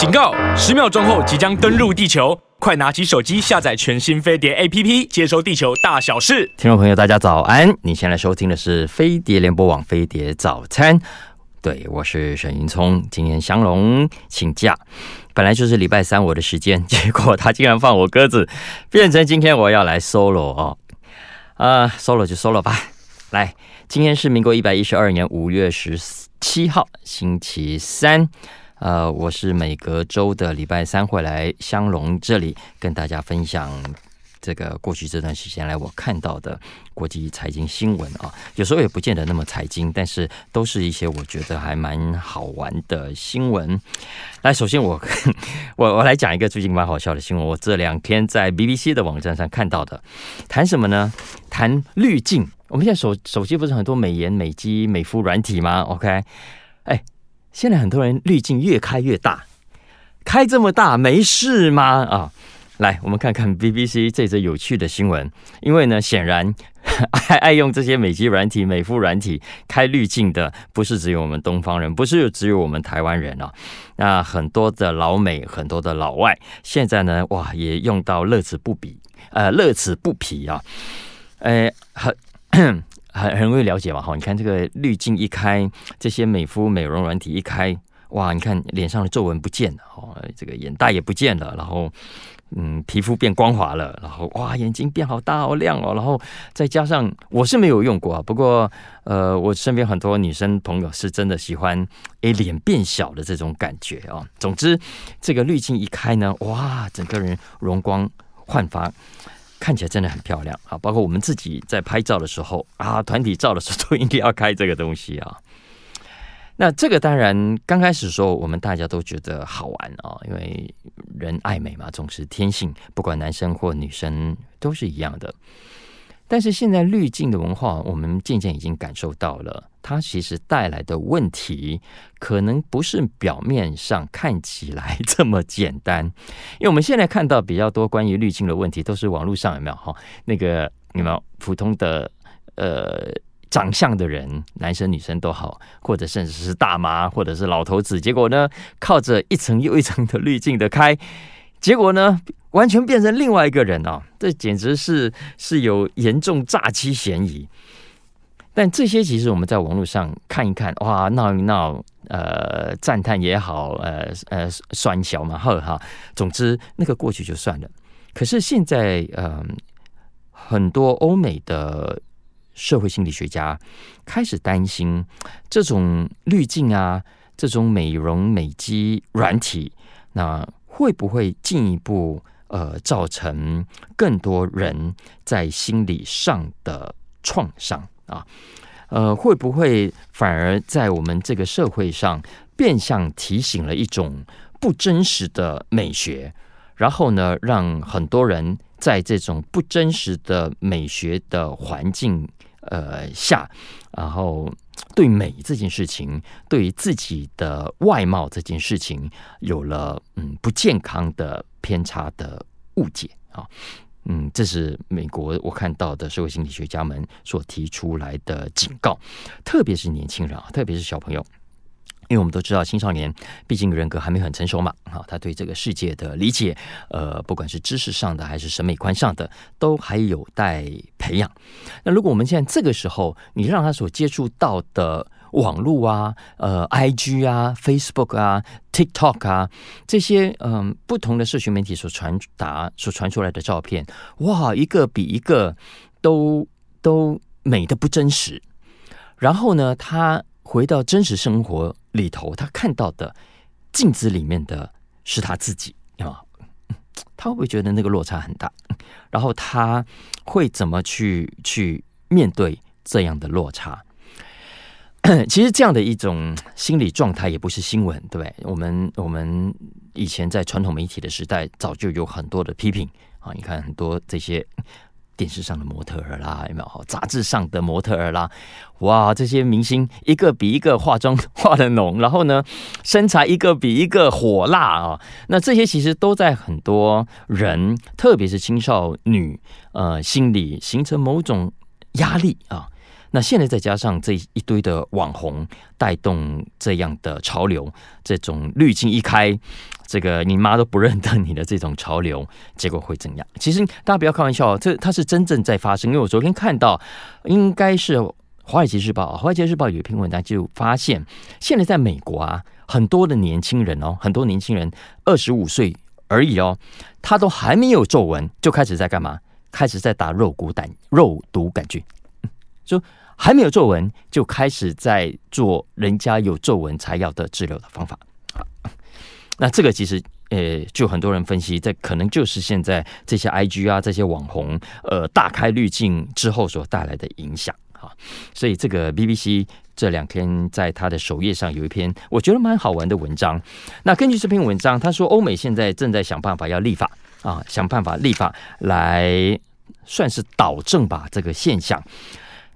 警告！十秒钟后即将登陆地球，快拿起手机下载全新飞碟 APP，接收地球大小事。听众朋友，大家早安！你现在收听的是飞碟联播网飞碟早餐。对，我是沈云聪。今天祥龙请假，本来就是礼拜三我的时间，结果他竟然放我鸽子，变成今天我要来 solo 哦。啊，solo 就 solo 吧。来，今天是民国一百一十二年五月十七号，星期三。呃，我是每隔周的礼拜三会来香龙这里跟大家分享这个过去这段时间来我看到的国际财经新闻啊，有时候也不见得那么财经，但是都是一些我觉得还蛮好玩的新闻。来，首先我 我我来讲一个最近蛮好笑的新闻，我这两天在 BBC 的网站上看到的，谈什么呢？谈滤镜。我们现在手手机不是很多美颜、美肌、美肤软体吗？OK，哎。现在很多人滤镜越开越大，开这么大没事吗？啊，来，我们看看 BBC 这则有趣的新闻。因为呢，显然 爱爱用这些美肌软体、美肤软体开滤镜的，不是只有我们东方人，不是只有我们台湾人啊。那很多的老美、很多的老外，现在呢，哇，也用到乐此不疲，呃，乐此不疲啊。呃，很。很很容易了解嘛，哈！你看这个滤镜一开，这些美肤美容软体一开，哇！你看脸上的皱纹不见了，哦，这个眼袋也不见了，然后，嗯，皮肤变光滑了，然后哇，眼睛变好大好亮哦，然后再加上我是没有用过啊，不过呃，我身边很多女生朋友是真的喜欢诶脸变小的这种感觉啊。总之，这个滤镜一开呢，哇，整个人容光焕发。看起来真的很漂亮啊！包括我们自己在拍照的时候啊，团体照的时候都应该要开这个东西啊。那这个当然刚开始的时候，我们大家都觉得好玩啊，因为人爱美嘛，总是天性，不管男生或女生都是一样的。但是现在滤镜的文化，我们渐渐已经感受到了，它其实带来的问题，可能不是表面上看起来这么简单。因为我们现在看到比较多关于滤镜的问题，都是网络上有没有哈？那个有没有普通的呃长相的人，男生女生都好，或者甚至是大妈，或者是老头子，结果呢，靠着一层又一层的滤镜的开，结果呢，完全变成另外一个人啊！这简直是是有严重诈欺嫌疑。但这些其实我们在网络上看一看，哇，闹一闹，呃，赞叹也好，呃呃，酸小嘛，呵哈。总之，那个过去就算了。可是现在，嗯、很多欧美的社会心理学家开始担心，这种滤镜啊，这种美容美肌软体，那会不会进一步？呃，造成更多人在心理上的创伤啊，呃，会不会反而在我们这个社会上变相提醒了一种不真实的美学？然后呢，让很多人在这种不真实的美学的环境呃下，然后对美这件事情，对于自己的外貌这件事情，有了嗯不健康的。偏差的误解啊，嗯，这是美国我看到的社会心理学家们所提出来的警告，特别是年轻人啊，特别是小朋友，因为我们都知道青少年毕竟人格还没很成熟嘛，啊，他对这个世界的理解，呃，不管是知识上的还是审美观上的，都还有待培养。那如果我们现在这个时候，你让他所接触到的，网络啊，呃，IG 啊，Facebook 啊，TikTok 啊，这些嗯、不同的社群媒体所传达、所传出来的照片，哇，一个比一个都都美的不真实。然后呢，他回到真实生活里头，他看到的镜子里面的是他自己啊，他会不会觉得那个落差很大？然后他会怎么去去面对这样的落差？其实这样的一种心理状态也不是新闻，对不对？我们我们以前在传统媒体的时代，早就有很多的批评啊。你看很多这些电视上的模特儿啦，有没有？杂志上的模特儿啦，哇，这些明星一个比一个化妆 化的浓，然后呢，身材一个比一个火辣啊。那这些其实都在很多人，特别是青少女，呃，心里形成某种压力啊。那现在再加上这一堆的网红带动这样的潮流，这种滤镜一开，这个你妈都不认得你的这种潮流，结果会怎样？其实大家不要开玩笑，这它是真正在发生。因为我昨天看到，应该是《华尔街日报》，《华尔街日报》有一篇文章就发现，现在在美国啊，很多的年轻人哦，很多年轻人二十五岁而已哦，他都还没有皱纹，就开始在干嘛？开始在打肉毒杆肉毒杆菌，就还没有皱纹，就开始在做人家有皱纹才要的治疗的方法。那这个其实，呃，就很多人分析，这可能就是现在这些 IG 啊，这些网红，呃，大开滤镜之后所带来的影响啊。所以这个 BBC 这两天在他的首页上有一篇我觉得蛮好玩的文章。那根据这篇文章，他说欧美现在正在想办法要立法啊，想办法立法来算是导正吧这个现象。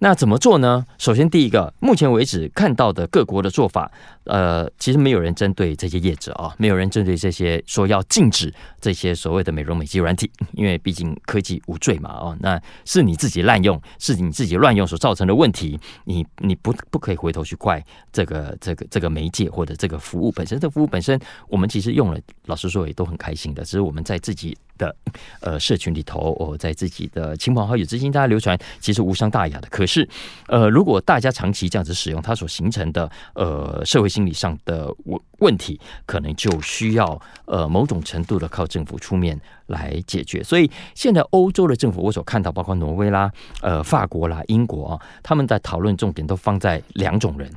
那怎么做呢？首先，第一个，目前为止看到的各国的做法，呃，其实没有人针对这些业者啊，没有人针对这些说要禁止这些所谓的美容美肌软体，因为毕竟科技无罪嘛，哦，那是你自己滥用，是你自己乱用所造成的问题，你你不不可以回头去怪这个这个这个媒介或者这个服务本身，这服务本身我们其实用了，老实说也都很开心的，只是我们在自己。的呃，社群里头，我在自己的亲朋好友之间，大家流传其实无伤大雅的。可是，呃，如果大家长期这样子使用，它所形成的呃社会心理上的问问题，可能就需要呃某种程度的靠政府出面来解决。所以，现在欧洲的政府，我所看到，包括挪威啦、呃法国啦、英国啊，他们在讨论重点都放在两种人，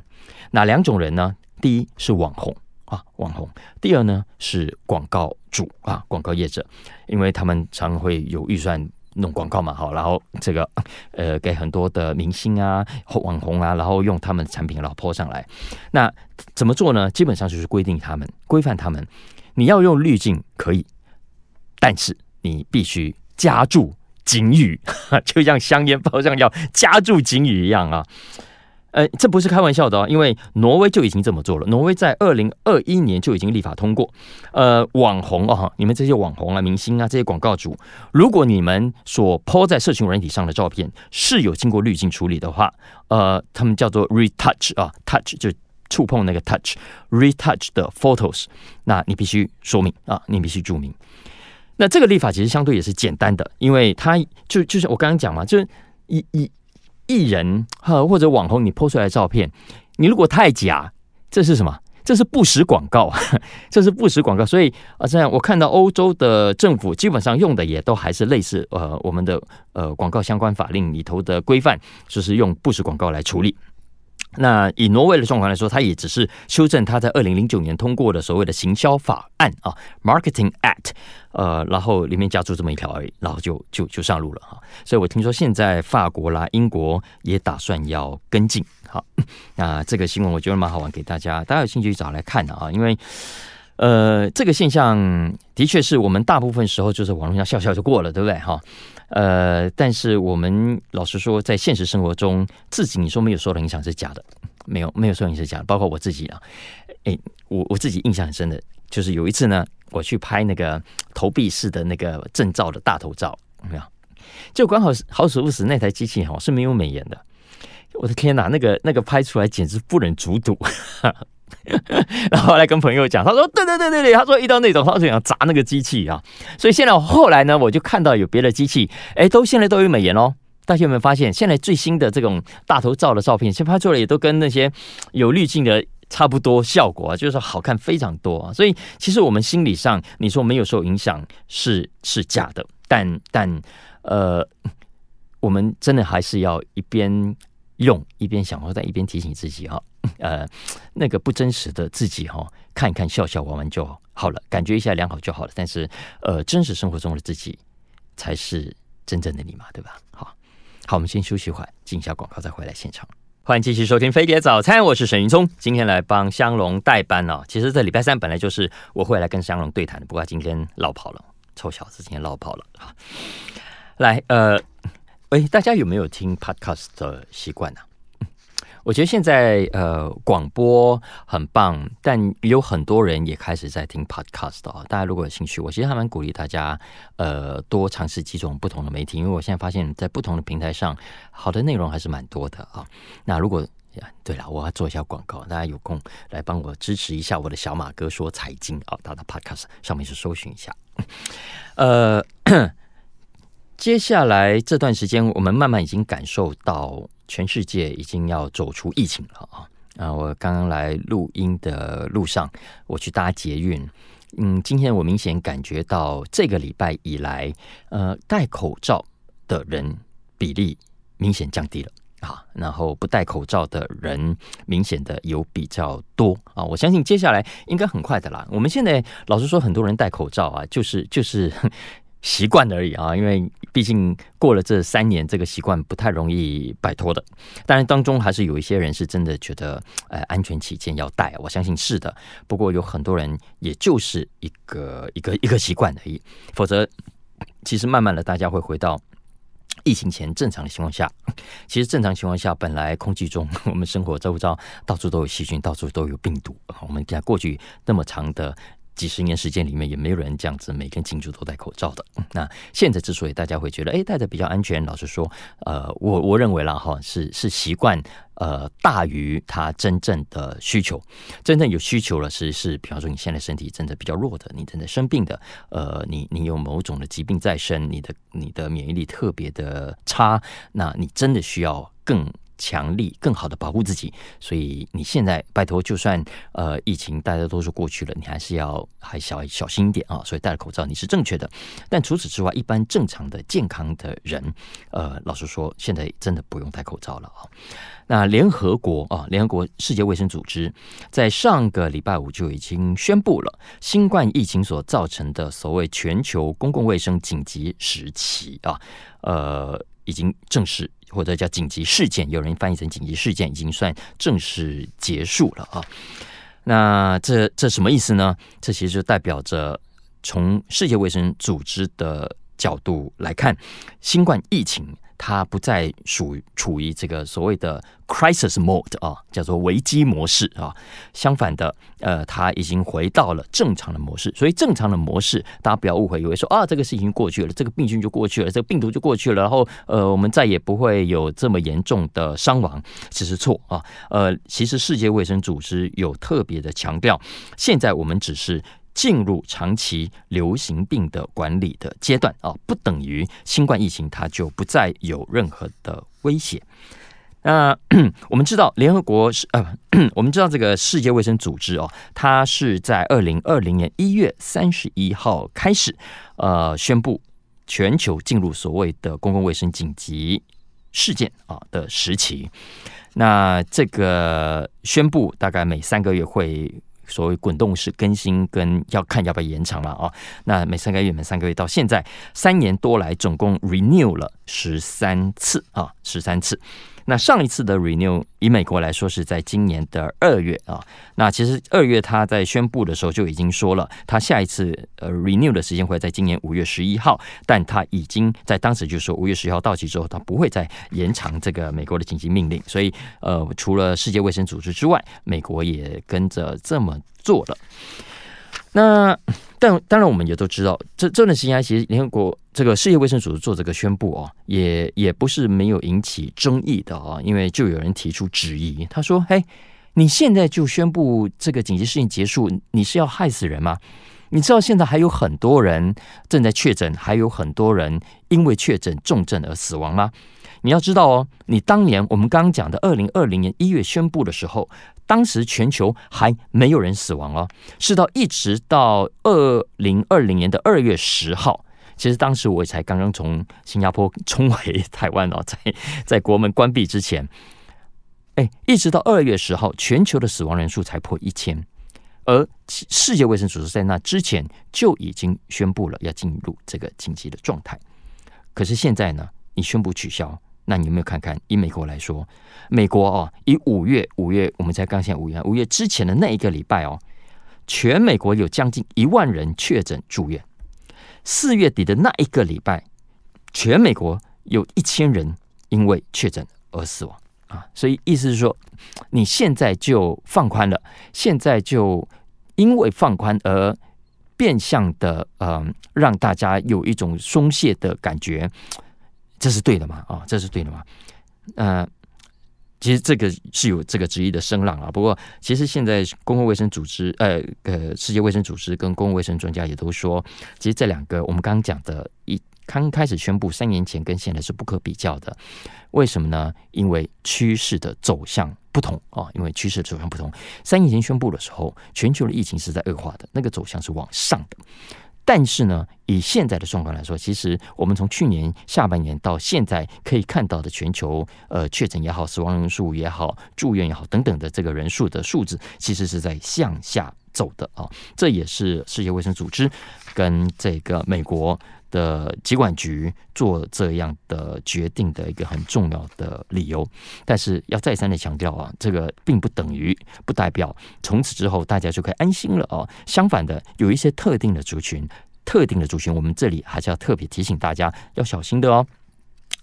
哪两种人呢？第一是网红。啊，网红。第二呢是广告主啊，广告业者，因为他们常会有预算弄广告嘛，好，然后这个呃给很多的明星啊、网红啊，然后用他们的产品然后泼上来。那怎么做呢？基本上就是规定他们、规范他们，你要用滤镜可以，但是你必须加注警语，就像香烟包上要加注警语一样啊。呃，这不是开玩笑的哦，因为挪威就已经这么做了。挪威在二零二一年就已经立法通过，呃，网红哦，你们这些网红啊、明星啊、这些广告主，如果你们所 po 在社群软体上的照片是有经过滤镜处理的话，呃，他们叫做 retouch 啊，touch 就触碰那个 touch，retouch 的 photos，那你必须说明啊，你必须注明。那这个立法其实相对也是简单的，因为它就就是我刚刚讲嘛，就是一一。艺人哈或者网红，你 po 出来的照片，你如果太假，这是什么？这是不实广告，这是不实广告。所以啊，这样我看到欧洲的政府基本上用的也都还是类似呃我们的呃广告相关法令里头的规范，就是用不实广告来处理。那以挪威的状况来说，它也只是修正它在二零零九年通过的所谓的行销法案啊，Marketing Act，呃，然后里面加注这么一条而已，然后就就就上路了哈。所以我听说现在法国啦、英国也打算要跟进。好，那这个新闻我觉得蛮好玩，给大家大家有兴趣找来看的啊，因为。呃，这个现象的确是我们大部分时候就是网络上笑笑就过了，对不对？哈，呃，但是我们老实说，在现实生活中，自己你说没有受到影响是假的，没有没有受影响是假的，包括我自己啊。哎，我我自己印象很深的，就是有一次呢，我去拍那个投币式的那个证照的大头照，没有？就刚好好死不死那台机器哈是没有美颜的，我的天哪，那个那个拍出来简直不忍卒睹。然后来跟朋友讲，他说：“对对对对对，他说遇到那种，他就想砸那个机器啊。”所以现在后来呢，我就看到有别的机器，哎，都现在都有美颜哦。大家有没有发现，现在最新的这种大头照的照片，现在拍出来也都跟那些有滤镜的差不多效果啊，就是好看非常多啊。所以其实我们心理上，你说没有受影响是是假的，但但呃，我们真的还是要一边用一边想，或在一边提醒自己哈。呃，那个不真实的自己哈，看一看笑笑玩玩就好了，感觉一下良好就好了。但是，呃，真实生活中的自己才是真正的你嘛，对吧？好，好，我们先休息会儿，进一下广告，再回来现场。欢迎继续收听飞碟早餐，我是沈云聪，今天来帮香龙代班哦。其实这礼拜三本来就是我会来跟香龙对谈的，不过今天落跑了，臭小子，今天落跑了。好，来，呃，喂，大家有没有听 Podcast 的习惯呢？我觉得现在呃广播很棒，但有很多人也开始在听 podcast 哦。大家如果有兴趣，我其实还蛮鼓励大家呃多尝试几种不同的媒体，因为我现在发现，在不同的平台上，好的内容还是蛮多的啊。那如果对了，我要做一下广告，大家有空来帮我支持一下我的小马哥说财经啊，到他的 Podcast 上面去搜寻一下。呃，接下来这段时间，我们慢慢已经感受到全世界已经要走出疫情了啊。啊，我刚刚来录音的路上，我去搭捷运。嗯，今天我明显感觉到这个礼拜以来，呃，戴口罩的人比例明显降低了啊，然后不戴口罩的人明显的有比较多啊。我相信接下来应该很快的啦。我们现在老实说，很多人戴口罩啊，就是就是。习惯而已啊，因为毕竟过了这三年，这个习惯不太容易摆脱的。当然，当中还是有一些人是真的觉得，呃，安全起见要戴，我相信是的。不过有很多人也就是一个一个一个习惯而已，否则其实慢慢的大家会回到疫情前正常的情况下。其实正常情况下，本来空气中我们生活周遭到处都有细菌，到处都有病毒。我们讲过去那么长的。几十年时间里面也没有人这样子每天进出都戴口罩的。那现在之所以大家会觉得哎戴着比较安全，老实说，呃，我我认为啦哈是是习惯呃大于他真正的需求。真正有需求了，是是比方说你现在身体真的比较弱的，你真的生病的，呃，你你有某种的疾病在身，你的你的免疫力特别的差，那你真的需要更。强力更好的保护自己，所以你现在拜托，就算呃疫情大家都说过去了，你还是要还小小心一点啊。所以戴了口罩你是正确的，但除此之外，一般正常的健康的人，呃，老实说，现在真的不用戴口罩了啊。那联合国啊，联合国世界卫生组织在上个礼拜五就已经宣布了，新冠疫情所造成的所谓全球公共卫生紧急时期啊，呃，已经正式。或者叫紧急事件，有人翻译成紧急事件，已经算正式结束了啊。那这这什么意思呢？这其实就代表着从世界卫生组织的角度来看，新冠疫情。它不再属于处于这个所谓的 crisis mode 啊，叫做危机模式啊。相反的，呃，它已经回到了正常的模式。所以，正常的模式，大家不要误会，以为说啊，这个事情过去了，这个病菌就过去了，这个病毒就过去了，然后呃，我们再也不会有这么严重的伤亡，其实错啊。呃，其实世界卫生组织有特别的强调，现在我们只是。进入长期流行病的管理的阶段啊，不等于新冠疫情它就不再有任何的威胁。那 我们知道，联合国是呃，我们知道这个世界卫生组织哦，它是在二零二零年一月三十一号开始呃宣布全球进入所谓的公共卫生紧急事件啊的时期。那这个宣布大概每三个月会。所谓滚动式更新跟要看要不要延长了啊？那每三个月，每三个月到现在三年多来，总共 renew 了十三次啊，十三次。那上一次的 renew 以美国来说是在今年的二月啊。那其实二月他在宣布的时候就已经说了，他下一次呃 renew 的时间会在今年五月十一号，但他已经在当时就说五月十一号到期之后，他不会再延长这个美国的紧急命令。所以呃，除了世界卫生组织之外，美国也跟着这么做了。那但当然，我们也都知道，这这段时间其实联合国这个世界卫生组织做这个宣布哦，也也不是没有引起争议的啊，因为就有人提出质疑，他说：“嘿，你现在就宣布这个紧急事件结束，你是要害死人吗？你知道现在还有很多人正在确诊，还有很多人因为确诊重症而死亡吗？你要知道哦，你当年我们刚刚讲的二零二零年一月宣布的时候。”当时全球还没有人死亡哦，是到一直到二零二零年的二月十号，其实当时我才刚刚从新加坡冲回台湾哦，在在国门关闭之前，哎，一直到二月十号，全球的死亡人数才破一千，而世界卫生组织在那之前就已经宣布了要进入这个紧急的状态，可是现在呢，你宣布取消。那你有没有看看？以美国来说，美国哦，以五月五月，我们才刚现五月，五月之前的那一个礼拜哦，全美国有将近一万人确诊住院。四月底的那一个礼拜，全美国有一千人因为确诊而死亡啊！所以意思是说，你现在就放宽了，现在就因为放宽而变相的，嗯、让大家有一种松懈的感觉。这是对的吗？啊，这是对的吗？呃，其实这个是有这个质疑的声浪啊。不过，其实现在公共卫生组织，呃呃，世界卫生组织跟公共卫生专家也都说，其实这两个我们刚刚讲的，一刚开始宣布三年前跟现在是不可比较的。为什么呢？因为趋势的走向不同啊。因为趋势的走向不同，三年前宣布的时候，全球的疫情是在恶化的，那个走向是往上的。但是呢，以现在的状况来说，其实我们从去年下半年到现在可以看到的全球呃确诊也好、死亡人数也好、住院也好等等的这个人数的数字，其实是在向下走的啊。这也是世界卫生组织跟这个美国的疾管局做这样的决定的一个很重要的理由。但是要再三的强调啊，这个并不等于不代表从此之后大家就可以安心了哦。相反的，有一些特定的族群。特定的族群，我们这里还是要特别提醒大家要小心的哦。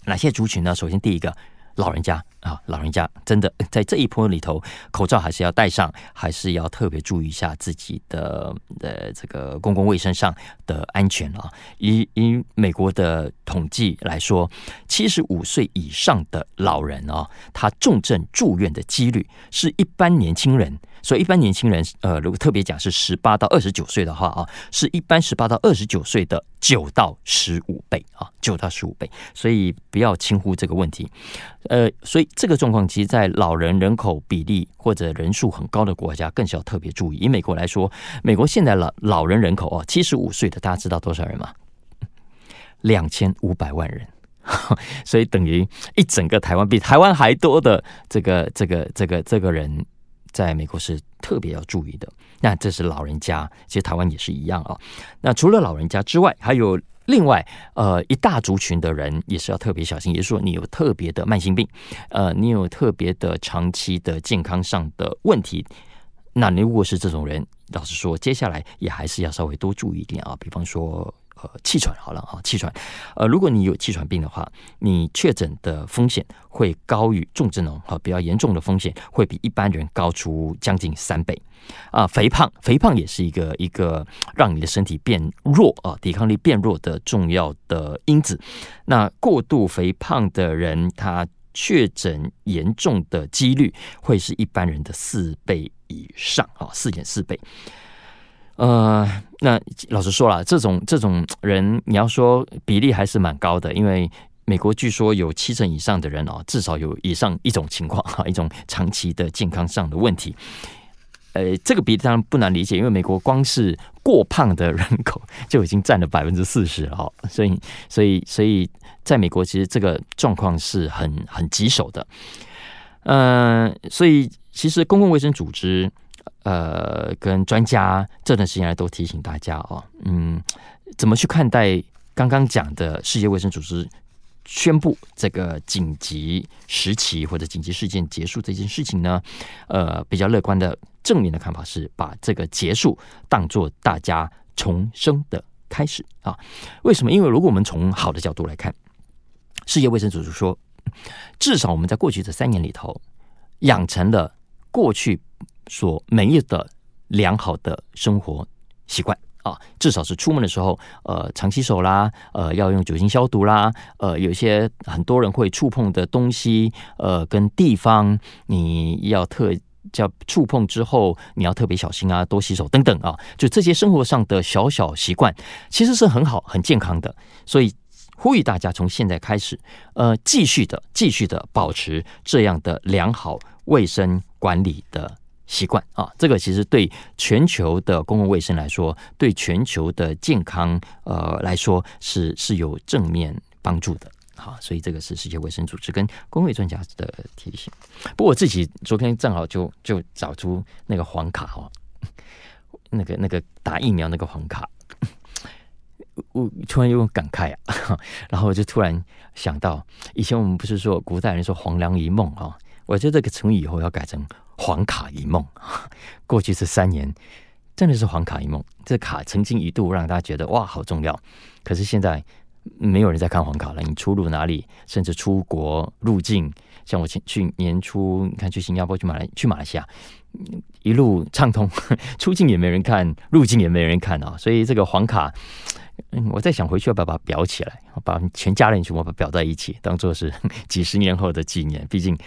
哪些族群呢？首先，第一个。老人家啊，老人家真的在这一波里头，口罩还是要戴上，还是要特别注意一下自己的呃这个公共卫生上的安全啊。以以美国的统计来说，七十五岁以上的老人啊，他重症住院的几率是一般年轻人，所以一般年轻人呃，如果特别讲是十八到二十九岁的话啊，是一般十八到二十九岁的九到十五倍啊，九到十五倍，所以不要轻忽这个问题。呃，所以这个状况，其实，在老人人口比例或者人数很高的国家，更是要特别注意。以美国来说，美国现在老老人人口哦，七十五岁的，大家知道多少人吗？两千五百万人，所以等于一整个台湾，比台湾还多的这个这个这个这个人，在美国是特别要注意的。那这是老人家，其实台湾也是一样啊。那除了老人家之外，还有。另外，呃，一大族群的人也是要特别小心，也就是说，你有特别的慢性病，呃，你有特别的长期的健康上的问题，那你如果是这种人，老实说，接下来也还是要稍微多注意一点啊，比方说。呃，气喘好了啊，气喘。呃，如果你有气喘病的话，你确诊的风险会高于重症哦，哈，比较严重的风险会比一般人高出将近三倍。啊，肥胖，肥胖也是一个一个让你的身体变弱啊，抵抗力变弱的重要的因子。那过度肥胖的人，他确诊严重的几率会是一般人的四倍以上啊，四点四倍。呃，那老实说了，这种这种人，你要说比例还是蛮高的，因为美国据说有七成以上的人哦，至少有以上一种情况哈，一种长期的健康上的问题。呃，这个比例当然不难理解，因为美国光是过胖的人口就已经占了百分之四十了，所以所以所以在美国其实这个状况是很很棘手的。嗯、呃，所以其实公共卫生组织。呃，跟专家这段时间来都提醒大家哦，嗯，怎么去看待刚刚讲的世界卫生组织宣布这个紧急时期或者紧急事件结束这件事情呢？呃，比较乐观的正面的看法是把这个结束当做大家重生的开始啊。为什么？因为如果我们从好的角度来看，世界卫生组织说，至少我们在过去这三年里头养成了过去。所没有的良好的生活习惯啊，至少是出门的时候，呃，常洗手啦，呃，要用酒精消毒啦，呃，有些很多人会触碰的东西，呃，跟地方，你要特叫触碰之后，你要特别小心啊，多洗手等等啊，就这些生活上的小小习惯，其实是很好、很健康的，所以呼吁大家从现在开始，呃，继续的、继续的保持这样的良好卫生管理的。习惯啊，这个其实对全球的公共卫生来说，对全球的健康呃来说是是有正面帮助的。好，所以这个是世界卫生组织跟公卫专家的提醒。不过我自己昨天正好就就找出那个黄卡哦，那个那个打疫苗那个黄卡，我突然有点感慨啊，然后我就突然想到，以前我们不是说古代人说黄粱一梦啊，我觉得这个成语以后要改成。黄卡一梦，过去这三年真的是黄卡一梦。这卡曾经一度让大家觉得哇，好重要，可是现在没有人在看黄卡了。你出入哪里，甚至出国入境，像我去去年初，你看去新加坡、去马来、去马来西亚，一路畅通，出境也没人看，入境也没人看啊。所以这个黄卡，我在想回去要不要把它裱起来，把全家人全部把它裱在一起，当做是 几十年后的纪念。毕竟。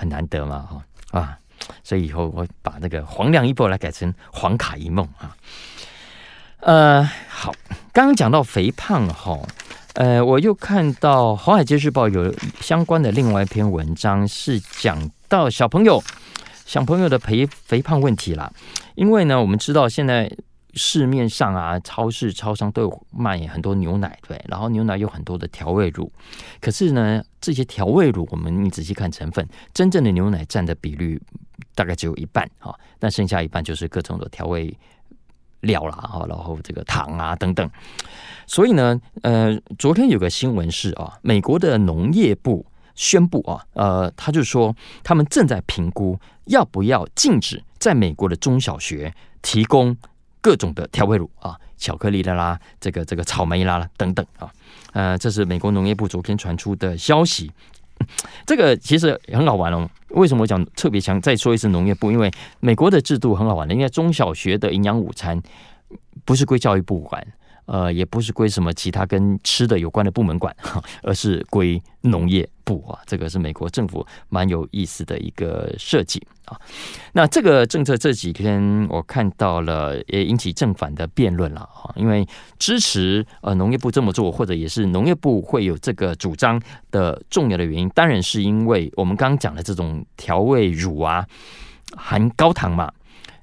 很难得嘛，哈啊，所以以后我把那个黄粱一梦来改成黄卡一梦啊。呃，好，刚刚讲到肥胖哈，呃，我又看到《华尔街日报》有相关的另外一篇文章，是讲到小朋友小朋友的肥肥胖问题啦。因为呢，我们知道现在市面上啊，超市、超商都有卖很多牛奶，对，然后牛奶有很多的调味乳，可是呢，这些调味乳，我们你仔细看成分，真正的牛奶占的比率大概只有一半哈，但剩下一半就是各种的调味。料啦，哈，然后这个糖啊等等，所以呢，呃，昨天有个新闻是啊，美国的农业部宣布啊，呃，他就说他们正在评估要不要禁止在美国的中小学提供各种的调味乳啊，巧克力的啦，这个这个草莓啦等等啊，呃，这是美国农业部昨天传出的消息。这个其实很好玩哦。为什么我讲特别强？再说一次，农业部，因为美国的制度很好玩的，因为中小学的营养午餐不是归教育部管。呃，也不是归什么其他跟吃的有关的部门管，而是归农业部啊。这个是美国政府蛮有意思的一个设计啊。那这个政策这几天我看到了，也引起正反的辩论了啊。因为支持呃农业部这么做，或者也是农业部会有这个主张的重要的原因，当然是因为我们刚刚讲的这种调味乳啊，含高糖嘛。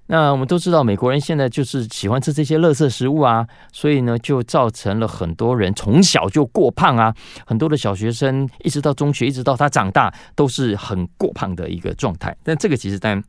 那我们都知道，美国人现在就是喜欢吃这些垃圾食物啊，所以呢，就造成了很多人从小就过胖啊。很多的小学生一直到中学，一直到他长大，都是很过胖的一个状态。但这个其实当然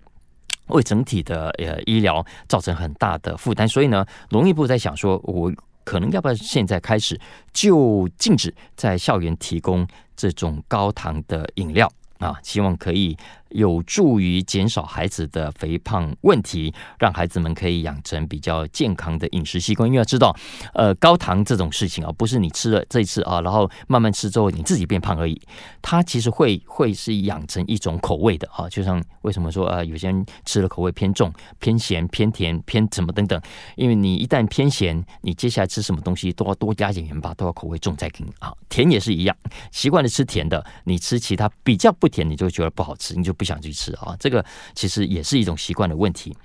为整体的呃医疗造成很大的负担，所以呢，农业部在想说，我可能要不要现在开始就禁止在校园提供这种高糖的饮料。啊，希望可以有助于减少孩子的肥胖问题，让孩子们可以养成比较健康的饮食习惯。因为要知道，呃，高糖这种事情啊，不是你吃了这一次啊，然后慢慢吃之后你自己变胖而已。它其实会会是养成一种口味的啊，就像为什么说啊，有些人吃了口味偏重、偏咸、偏甜、偏什么等等。因为你一旦偏咸，你接下来吃什么东西都要多加点盐巴，都要口味重再给你啊。甜也是一样，习惯了吃甜的，你吃其他比较不。不甜，你就觉得不好吃，你就不想去吃啊。这个其实也是一种习惯的问题。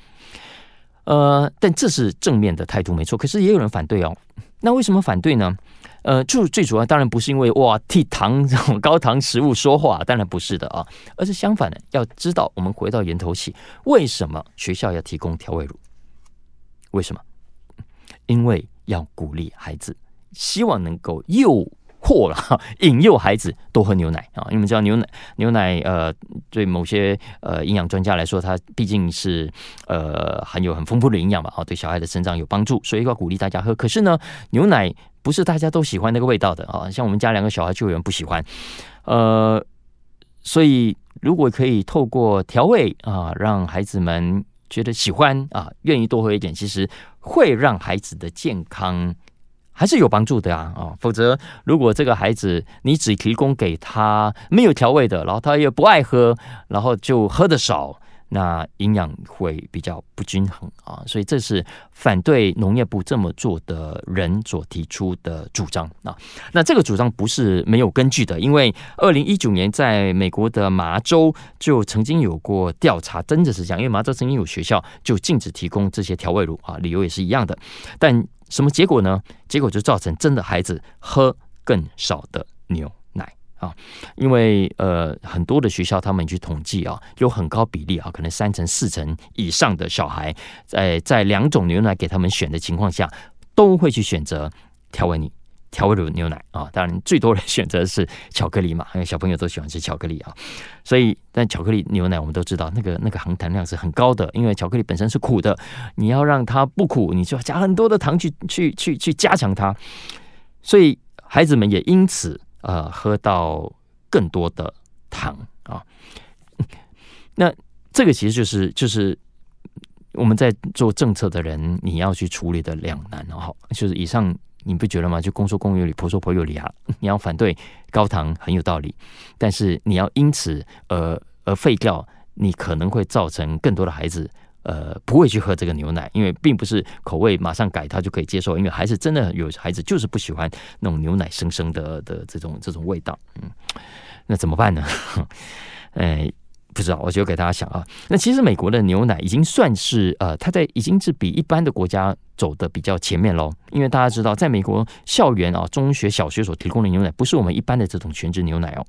呃，但这是正面的态度，没错。可是也有人反对哦。那为什么反对呢？呃，就最主要当然不是因为哇替糖 高糖食物说话，当然不是的啊，而是相反的。要知道，我们回到源头起，为什么学校要提供调味乳？为什么？因为要鼓励孩子，希望能够诱。惑了，引诱孩子多喝牛奶啊！因为知道牛奶，牛奶呃，对某些呃营养专家来说，它毕竟是呃含有很丰富的营养嘛，啊，对小孩的成长有帮助，所以要鼓励大家喝。可是呢，牛奶不是大家都喜欢那个味道的啊，像我们家两个小孩就有人不喜欢，呃，所以如果可以透过调味啊，让孩子们觉得喜欢啊，愿意多喝一点，其实会让孩子的健康。还是有帮助的啊，啊，否则如果这个孩子你只提供给他没有调味的，然后他又不爱喝，然后就喝的少，那营养会比较不均衡啊，所以这是反对农业部这么做的人所提出的主张啊。那这个主张不是没有根据的，因为二零一九年在美国的麻州就曾经有过调查，真的是这样，因为麻州曾经有学校就禁止提供这些调味乳啊，理由也是一样的，但。什么结果呢？结果就造成真的孩子喝更少的牛啊，因为呃很多的学校他们去统计啊，有很高比例啊，可能三成四成以上的小孩在在两种牛奶给他们选的情况下，都会去选择调味你。调味乳牛奶啊，当然最多的选择是巧克力嘛，因为小朋友都喜欢吃巧克力啊，所以但巧克力牛奶我们都知道，那个那个含糖量是很高的，因为巧克力本身是苦的，你要让它不苦，你就要加很多的糖去去去去加强它，所以孩子们也因此呃喝到更多的糖啊。那这个其实就是就是我们在做政策的人你要去处理的两难哦，就是以上。你不觉得吗？就公说公有理，婆说婆有理啊！你要反对高糖很有道理，但是你要因此而而废掉，你可能会造成更多的孩子呃不会去喝这个牛奶，因为并不是口味马上改他就可以接受，因为还是真的有孩子就是不喜欢那种牛奶生生的的这种这种味道。嗯，那怎么办呢？哎，不知道，我就给大家想啊。那其实美国的牛奶已经算是呃，它在已经是比一般的国家走的比较前面喽。因为大家知道，在美国校园啊，中学、小学所提供的牛奶，不是我们一般的这种全脂牛奶哦。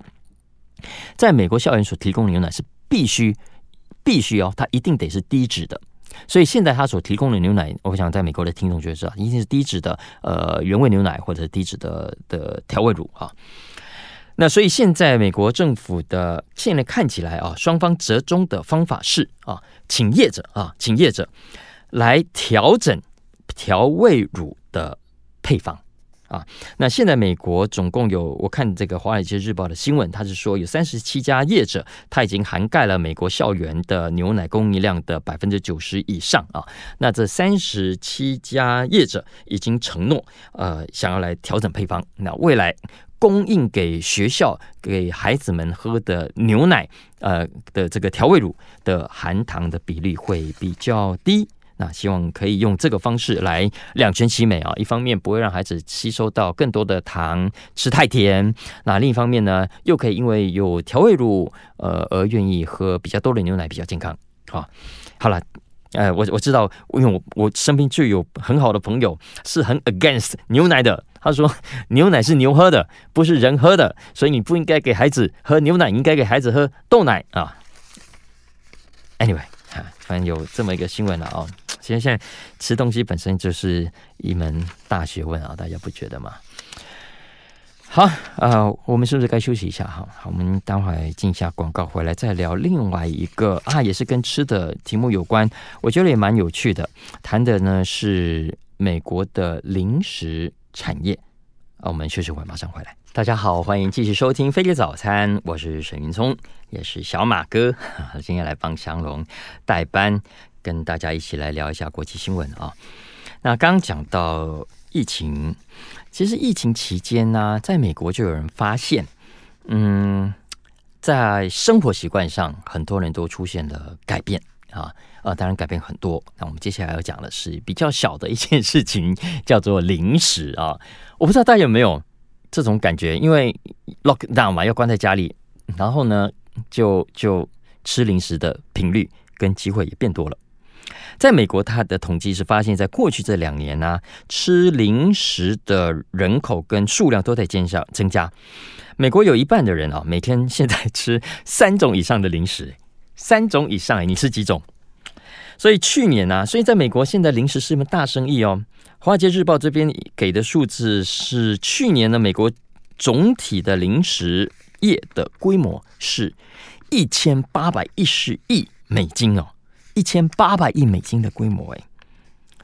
在美国校园所提供的牛奶是必须必须哦，它一定得是低脂的。所以现在他所提供的牛奶，我想在美国的听众就知道，一定是低脂的呃原味牛奶或者是低脂的的调味乳啊。那所以现在美国政府的现在看起来啊，双方折中的方法是啊，请业者啊，请业者来调整调味乳的配方。啊，那现在美国总共有，我看这个《华尔街日报》的新闻，它是说有三十七家业者，它已经涵盖了美国校园的牛奶供应量的百分之九十以上啊。那这三十七家业者已经承诺，呃，想要来调整配方。那未来供应给学校给孩子们喝的牛奶，呃的这个调味乳的含糖的比例会比较低。那希望可以用这个方式来两全其美啊！一方面不会让孩子吸收到更多的糖，吃太甜；那另一方面呢，又可以因为有调味乳，呃，而愿意喝比较多的牛奶，比较健康。好，好了，呃，我我知道，因为我我身边就有很好的朋友是很 against 牛奶的。他说，牛奶是牛喝的，不是人喝的，所以你不应该给孩子喝牛奶，应该给孩子喝豆奶啊。Anyway，反正有这么一个新闻了啊。其实现在吃东西本身就是一门大学问啊，大家不觉得吗？好啊，呃，我们是不是该休息一下？哈，好，我们待会儿进一下广告，回来再聊另外一个啊，也是跟吃的题目有关，我觉得也蛮有趣的。谈的呢是美国的零食产业。啊，我们休息会，马上回来。大家好，欢迎继续收听《飞碟早餐》，我是沈云聪，也是小马哥，今天来帮祥龙代班。跟大家一起来聊一下国际新闻啊。那刚讲到疫情，其实疫情期间呢，在美国就有人发现，嗯，在生活习惯上，很多人都出现了改变啊。呃，当然改变很多。那我们接下来要讲的是比较小的一件事情，叫做零食啊。我不知道大家有没有这种感觉，因为 lockdown 嘛，要关在家里，然后呢，就就吃零食的频率跟机会也变多了。在美国，他的统计是发现，在过去这两年呢、吃零食的人口跟数量都在减少增加。美国有一半的人啊，每天现在吃三种以上的零食，三种以上，你吃几种？所以去年呢、所以在美国现在零食是一门大生意哦。《华尔街日报》这边给的数字是，去年的美国总体的零食业的规模是一千八百一十亿美金哦。一千八百亿美金的规模诶，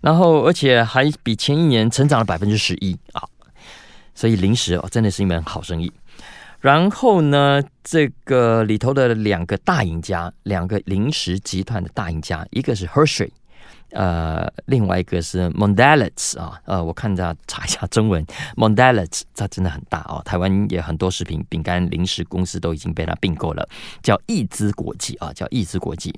然后而且还比前一年成长了百分之十一啊，所以零食哦真的是一门好生意。然后呢，这个里头的两个大赢家，两个零食集团的大赢家，一个是 Hershey。呃，另外一个是 Mondelez 啊，呃，我看着查一下中文，Mondelez 它真的很大哦，台湾也很多食品、饼干、零食公司都已经被它并购了，叫益滋国际啊，叫益滋国际。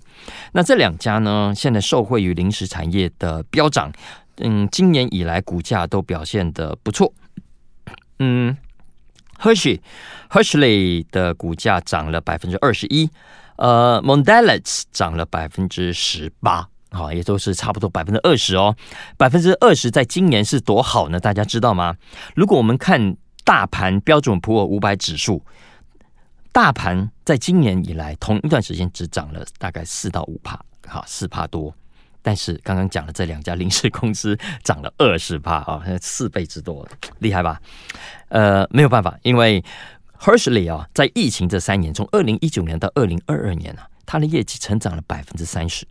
那这两家呢，现在受惠于零食产业的飙涨，嗯，今年以来股价都表现的不错。嗯，Hershey Hershey 的股价涨了百分之二十一，呃，Mondelez 涨了百分之十八。好，也都是差不多百分之二十哦，百分之二十在今年是多好呢？大家知道吗？如果我们看大盘标准普尔五百指数，大盘在今年以来同一段时间只涨了大概四到五趴，好，四趴多。但是刚刚讲的这两家临时公司涨了二十趴啊，四倍之多，厉害吧？呃，没有办法，因为 Hershey 啊，在疫情这三年，从二零一九年到二零二二年啊，它的业绩成长了百分之三十。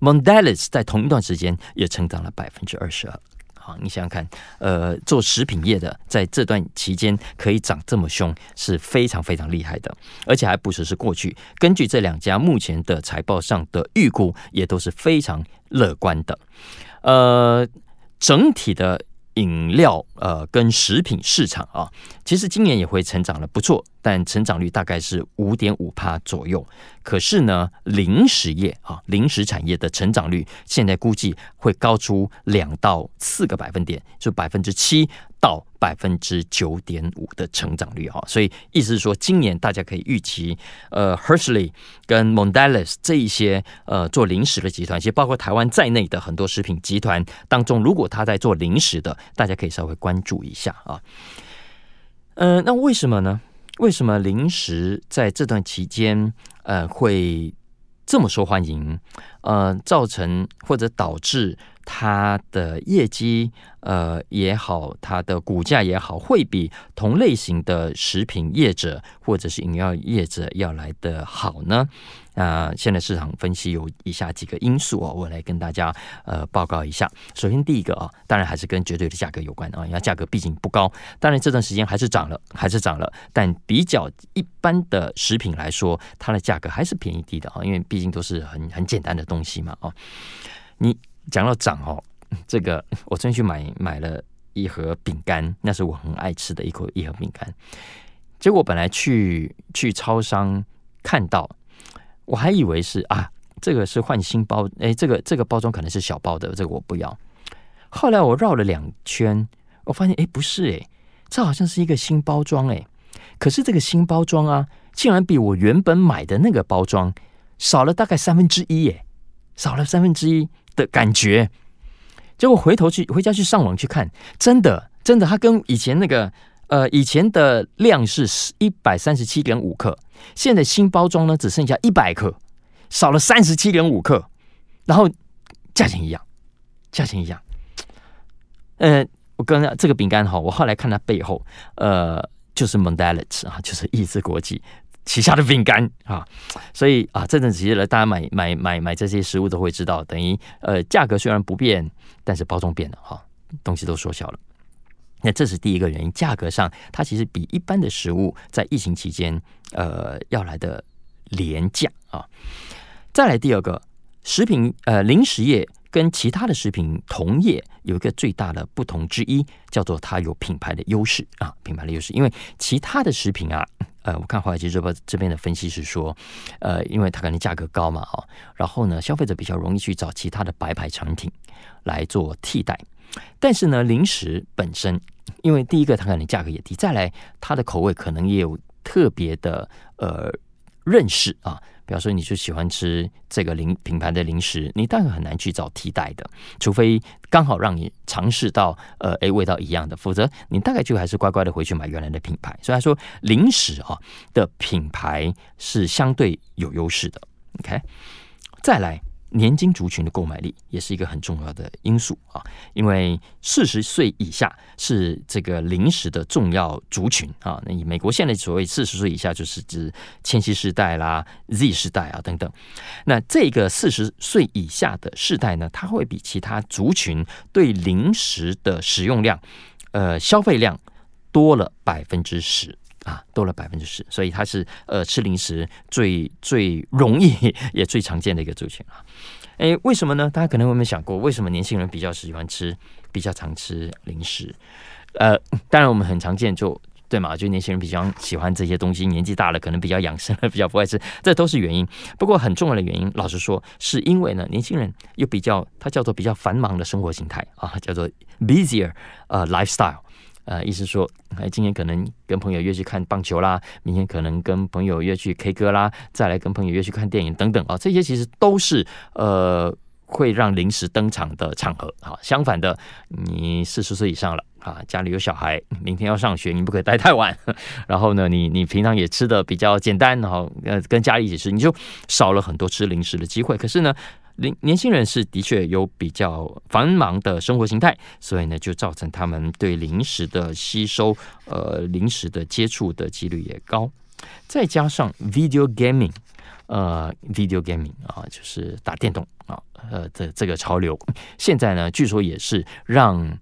Mondelez 在同一段时间也成长了百分之二十二。好，你想想看，呃，做食品业的在这段期间可以涨这么凶，是非常非常厉害的，而且还不只是过去。根据这两家目前的财报上的预估，也都是非常乐观的。呃，整体的饮料呃跟食品市场啊，其实今年也会成长的不错，但成长率大概是五点五趴左右。可是呢，零食业啊，零食产业的成长率现在估计会高出两到四个百分点，就百分之七到百分之九点五的成长率啊。所以意思是说，今年大家可以预期，呃，Hershey 跟 Mondelez 这一些呃做零食的集团，其实包括台湾在内的很多食品集团当中，如果他在做零食的，大家可以稍微关注一下啊。呃，那为什么呢？为什么零食在这段期间，呃，会这么受欢迎？呃，造成或者导致它的业绩，呃，也好，它的股价也好，会比同类型的食品业者或者是饮料业者要来的好呢？啊、现在市场分析有以下几个因素啊，我来跟大家呃报告一下。首先，第一个啊，当然还是跟绝对的价格有关啊，因为价格毕竟不高。当然这段时间还是涨了，还是涨了，但比较一般的食品来说，它的价格还是便宜低的啊，因为毕竟都是很很简单的东西嘛啊。你讲到涨哦，这个我昨天去买买了一盒饼干，那是我很爱吃的一口一盒饼干。结果本来去去超商看到。我还以为是啊，这个是换新包，哎，这个这个包装可能是小包的，这个我不要。后来我绕了两圈，我发现哎，不是哎，这好像是一个新包装哎，可是这个新包装啊，竟然比我原本买的那个包装少了大概三分之一耶，少了三分之一的感觉。结果回头去回家去上网去看，真的真的，它跟以前那个。呃，以前的量是一百三十七点五克，现在新包装呢只剩下一百克，少了三十七点五克，然后价钱一样，价钱一样。呃，我刚刚这个饼干哈，我后来看它背后，呃，就是 Mondelez 啊，就是益智国际旗下的饼干啊，所以啊，这阵子来，大家买买买买这些食物都会知道，等于呃，价格虽然不变，但是包装变了哈，东西都缩小了。那这是第一个原因，价格上它其实比一般的食物在疫情期间，呃，要来的廉价啊。再来第二个，食品呃零食业跟其他的食品同业有一个最大的不同之一，叫做它有品牌的优势啊，品牌的优势。因为其他的食品啊，呃，我看华尔街日报这边的分析是说，呃，因为它可能价格高嘛，啊，然后呢，消费者比较容易去找其他的白牌产品来做替代。但是呢，零食本身，因为第一个它可能价格也低，再来它的口味可能也有特别的呃认识啊。比方说，你就喜欢吃这个零品牌的零食，你大概很难去找替代的，除非刚好让你尝试到呃诶味道一样的，否则你大概就还是乖乖的回去买原来的品牌。所以说，零食啊的品牌是相对有优势的。OK，再来。年轻族群的购买力也是一个很重要的因素啊，因为四十岁以下是这个零食的重要族群啊。那以美国现在所谓四十岁以下，就是指千禧世代啦、Z 世代啊等等。那这个四十岁以下的世代呢，它会比其他族群对零食的使用量、呃消费量多了百分之十。啊，多了百分之十，所以它是呃吃零食最最容易 也最常见的一个族群啊。诶，为什么呢？大家可能有没有想过，为什么年轻人比较喜欢吃，比较常吃零食？呃，当然我们很常见就对嘛，就年轻人比较喜欢这些东西，年纪大了可能比较养生了，比较不爱吃，这都是原因。不过很重要的原因，老实说，是因为呢，年轻人又比较，它叫做比较繁忙的生活形态啊，叫做 busier 呃 lifestyle。呃，意思说，哎，今天可能跟朋友约去看棒球啦，明天可能跟朋友约去 K 歌啦，再来跟朋友约去看电影等等啊，这些其实都是呃会让零食登场的场合啊。相反的，你四十岁以上了啊，家里有小孩，明天要上学，你不可以待太晚。然后呢，你你平常也吃的比较简单，然后呃跟家里一起吃，你就少了很多吃零食的机会。可是呢，年年轻人是的确有比较繁忙的生活形态，所以呢，就造成他们对零食的吸收，呃，零食的接触的几率也高。再加上 video gaming，呃，video gaming 啊，就是打电动啊，呃，这这个潮流，现在呢，据说也是让，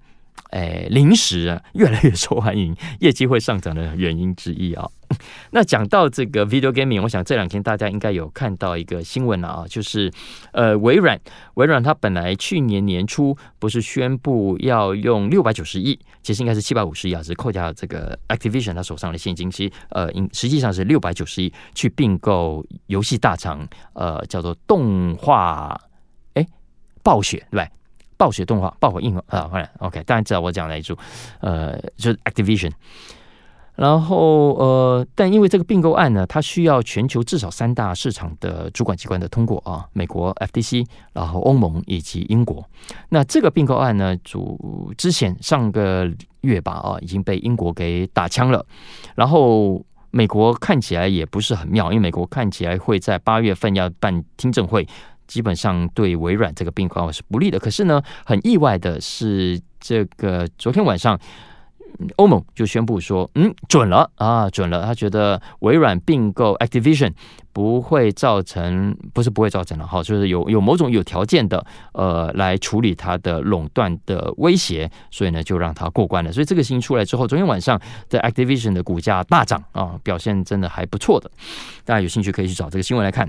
诶、零食啊越来越受欢迎，业绩会上涨的原因之一啊。那讲到这个 video gaming，我想这两天大家应该有看到一个新闻了啊，就是呃，微软，微软它本来去年年初不是宣布要用六百九十亿，其实应该是七百五十亿啊，只是扣掉这个 Activision 它手上的现金，其实呃应，实际上是六百九十亿去并购游戏大厂，呃，叫做动画，哎，暴雪对吧？暴雪动画，暴雪硬啊，好了，OK，当然知道我讲哪一组，呃，就是 Activision。然后呃，但因为这个并购案呢，它需要全球至少三大市场的主管机关的通过啊，美国 FTC，然后欧盟以及英国。那这个并购案呢，主之前上个月吧啊，已经被英国给打枪了。然后美国看起来也不是很妙，因为美国看起来会在八月份要办听证会，基本上对微软这个并购案是不利的。可是呢，很意外的是，这个昨天晚上。欧盟就宣布说，嗯，准了啊，准了。他觉得微软并购 Activision 不会造成，不是不会造成了哈，就是有有某种有条件的，呃，来处理它的垄断的威胁，所以呢，就让它过关了。所以这个新闻出来之后，昨天晚上在 Activision 的股价大涨啊，表现真的还不错的。大家有兴趣可以去找这个新闻来看。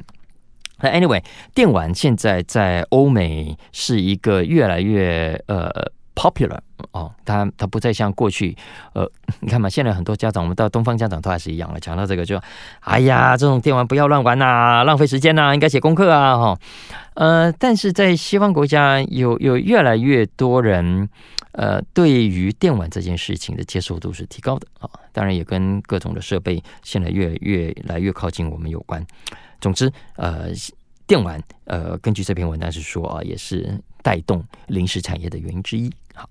那 Anyway，电玩现在在欧美是一个越来越呃。Popular 哦，他他不再像过去，呃，你看嘛，现在很多家长，我们到东方家长都还是一样了，讲到这个就，哎呀，这种电玩不要乱玩呐、啊，浪费时间呐、啊，应该写功课啊，哈、哦，呃，但是在西方国家有有越来越多人，呃，对于电玩这件事情的接受度是提高的啊、哦，当然也跟各种的设备现在越越来越靠近我们有关。总之，呃，电玩，呃，根据这篇文章是说啊，也是带动零食产业的原因之一。好，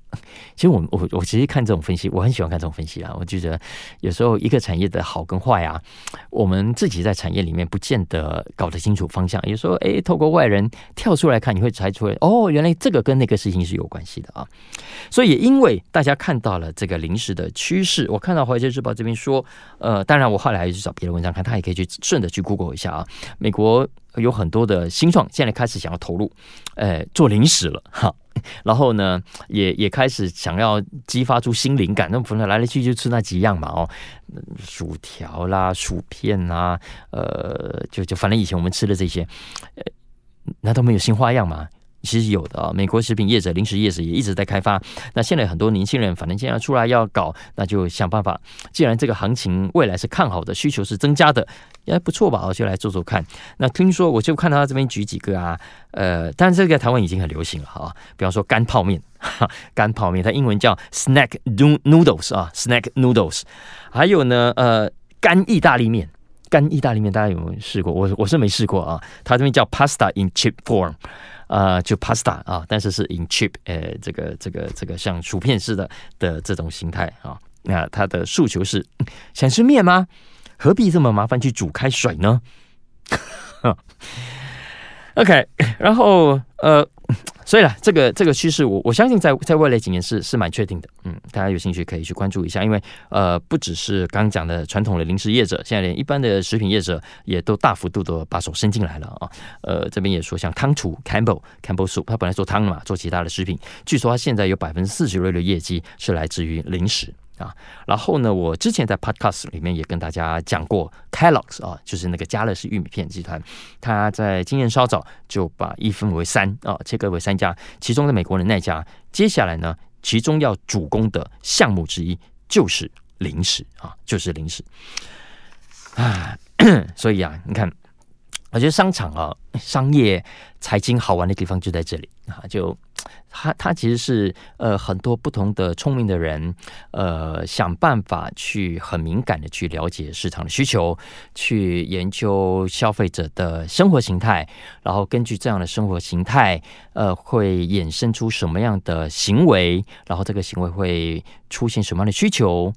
其实我我我其实看这种分析，我很喜欢看这种分析啊。我觉得有时候一个产业的好跟坏啊，我们自己在产业里面不见得搞得清楚方向。有时候哎，透过外人跳出来看，你会猜出来哦，原来这个跟那个事情是有关系的啊。所以也因为大家看到了这个零食的趋势，我看到《华尔街日报》这边说，呃，当然我后来还去找别的文章看，他也可以去顺着去 Google 一下啊。美国有很多的新创，现在开始想要投入，呃，做零食了哈。然后呢，也也开始想要激发出新灵感。那不能来来去去就吃那几样嘛，哦，薯条啦、薯片啦，呃，就就反正以前我们吃的这些，呃，难道没有新花样吗？其实有的啊，美国食品业者、零食业者也一直在开发。那现在很多年轻人，反正现在出来要搞，那就想办法。既然这个行情未来是看好的，需求是增加的，也不错吧？我就来做做看。那听说我就看到他这边举几个啊，呃，但是这个台湾已经很流行了哈。比方说干泡面，干泡面，它英文叫 snack noodles 啊，snack noodles。还有呢，呃，干意大利面，干意大利面大家有没有试过？我我是没试过啊。它这边叫 pasta in chip form。呃，就 pasta 啊，但是是 in chip，呃，这个这个这个像薯片似的的这种形态啊。那他的诉求是 想吃面吗？何必这么麻烦去煮开水呢？OK，然后呃。所以啦，这个这个趋势，我我相信在在未来几年是是蛮确定的。嗯，大家有兴趣可以去关注一下，因为呃，不只是刚讲的传统的零食业者，现在连一般的食品业者也都大幅度的把手伸进来了啊。呃，这边也说像汤厨 Campbell Campbell Soup，他本来做汤嘛，做其他的食品，据说他现在有百分之四十六的业绩是来自于零食。啊，然后呢，我之前在 Podcast 里面也跟大家讲过 Kellogg's 啊，就是那个家乐氏玉米片集团，他在今年稍早就把一分为三啊，切割为三家，其中的美国的那家，接下来呢，其中要主攻的项目之一就是零食啊，就是零食。啊，所以啊，你看，我觉得商场啊，商业财经好玩的地方就在这里啊，就。它，它其实是呃很多不同的聪明的人，呃想办法去很敏感的去了解市场的需求，去研究消费者的生活形态，然后根据这样的生活形态，呃会衍生出什么样的行为，然后这个行为会出现什么样的需求，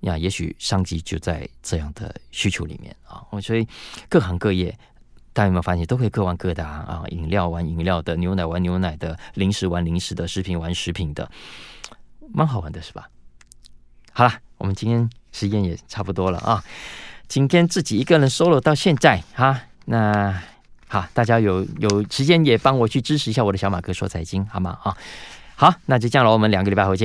呀，也许商机就在这样的需求里面啊，所以各行各业。大家有没有发现，都可以各玩各的啊？啊，饮料玩饮料的，牛奶玩牛奶的，零食玩零食的，食品玩食品的，蛮好玩的，是吧？好了，我们今天时间也差不多了啊。今天自己一个人 solo 到现在哈，那好，大家有有时间也帮我去支持一下我的小马哥说财经，好吗？啊，好，那就这样了，我们两个礼拜后见。